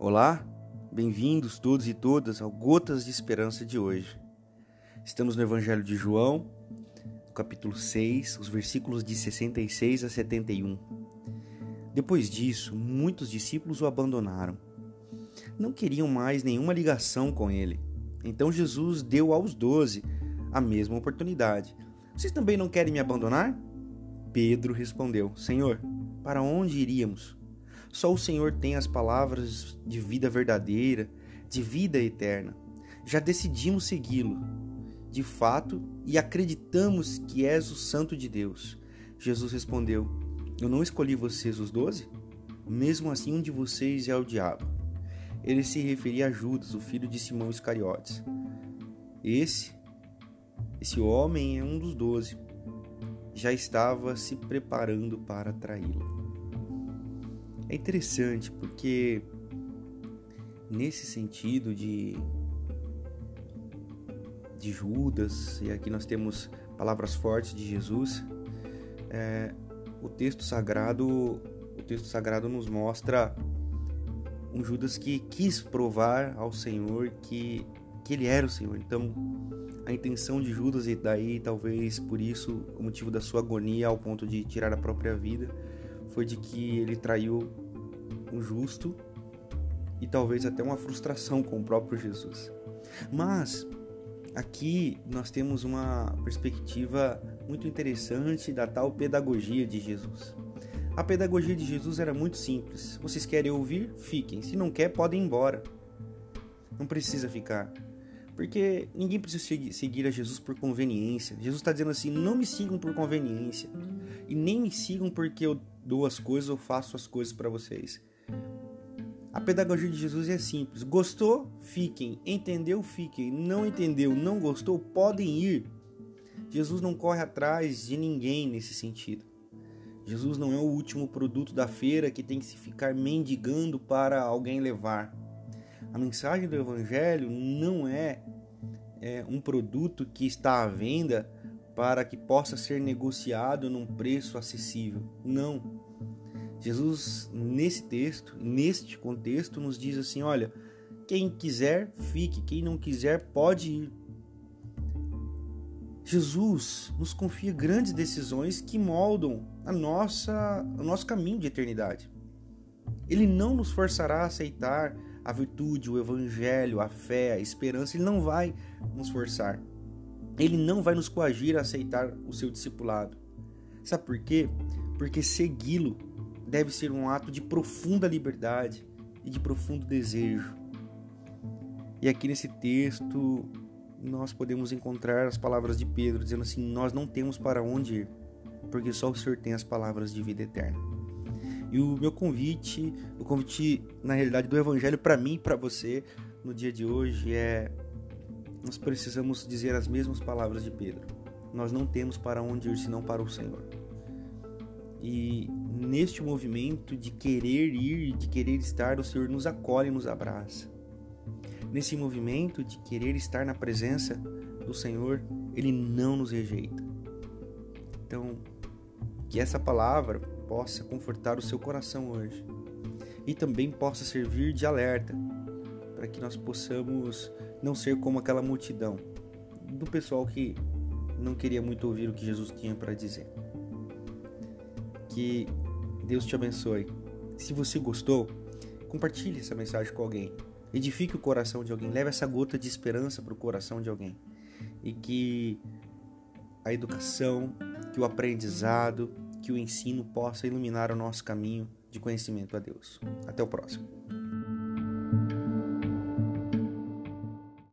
Olá, bem-vindos todos e todas ao Gotas de Esperança de hoje. Estamos no Evangelho de João, capítulo 6, os versículos de 66 a 71. Depois disso, muitos discípulos o abandonaram. Não queriam mais nenhuma ligação com ele. Então Jesus deu aos doze a mesma oportunidade. Vocês também não querem me abandonar? Pedro respondeu: Senhor, para onde iríamos? Só o Senhor tem as palavras de vida verdadeira, de vida eterna. Já decidimos segui-lo, de fato, e acreditamos que és o Santo de Deus. Jesus respondeu: Eu não escolhi vocês, os doze? Mesmo assim, um de vocês é o diabo. Ele se referia a Judas, o filho de Simão Iscariotes. Esse, esse homem é um dos doze. Já estava se preparando para traí-lo. É interessante porque nesse sentido de de Judas e aqui nós temos palavras fortes de Jesus, é, o texto sagrado o texto sagrado nos mostra um Judas que quis provar ao Senhor que que ele era o Senhor. Então a intenção de Judas e daí talvez por isso o motivo da sua agonia ao ponto de tirar a própria vida foi de que ele traiu um justo e talvez até uma frustração com o próprio Jesus. Mas aqui nós temos uma perspectiva muito interessante da tal pedagogia de Jesus. A pedagogia de Jesus era muito simples. Vocês querem ouvir? Fiquem. Se não quer, podem ir embora. Não precisa ficar. Porque ninguém precisa seguir a Jesus por conveniência. Jesus está dizendo assim: não me sigam por conveniência. E nem me sigam porque eu dou as coisas ou faço as coisas para vocês. A pedagogia de Jesus é simples. Gostou? Fiquem. Entendeu? Fiquem. Não entendeu? Não gostou? Podem ir. Jesus não corre atrás de ninguém nesse sentido. Jesus não é o último produto da feira que tem que se ficar mendigando para alguém levar. A mensagem do Evangelho não é, é um produto que está à venda para que possa ser negociado num preço acessível. Não. Jesus, nesse texto, neste contexto, nos diz assim: olha, quem quiser, fique, quem não quiser, pode ir. Jesus nos confia grandes decisões que moldam a nossa, o nosso caminho de eternidade. Ele não nos forçará a aceitar a virtude, o evangelho, a fé, a esperança, ele não vai nos forçar. Ele não vai nos coagir a aceitar o seu discipulado. Sabe por quê? Porque segui-lo deve ser um ato de profunda liberdade e de profundo desejo. E aqui nesse texto nós podemos encontrar as palavras de Pedro dizendo assim: Nós não temos para onde ir, porque só o Senhor tem as palavras de vida eterna. E o meu convite, o convite na realidade do Evangelho para mim e para você no dia de hoje é: nós precisamos dizer as mesmas palavras de Pedro. Nós não temos para onde ir senão para o Senhor. E neste movimento de querer ir, de querer estar, o Senhor nos acolhe nos abraça. Nesse movimento de querer estar na presença do Senhor, Ele não nos rejeita. Então, que essa palavra possa confortar o seu coração hoje e também possa servir de alerta para que nós possamos não ser como aquela multidão do pessoal que não queria muito ouvir o que Jesus tinha para dizer. Que Deus te abençoe. Se você gostou, compartilhe essa mensagem com alguém. Edifique o coração de alguém. Leve essa gota de esperança para o coração de alguém. E que a educação, que o aprendizado, que o ensino possa iluminar o nosso caminho de conhecimento a Deus. Até o próximo.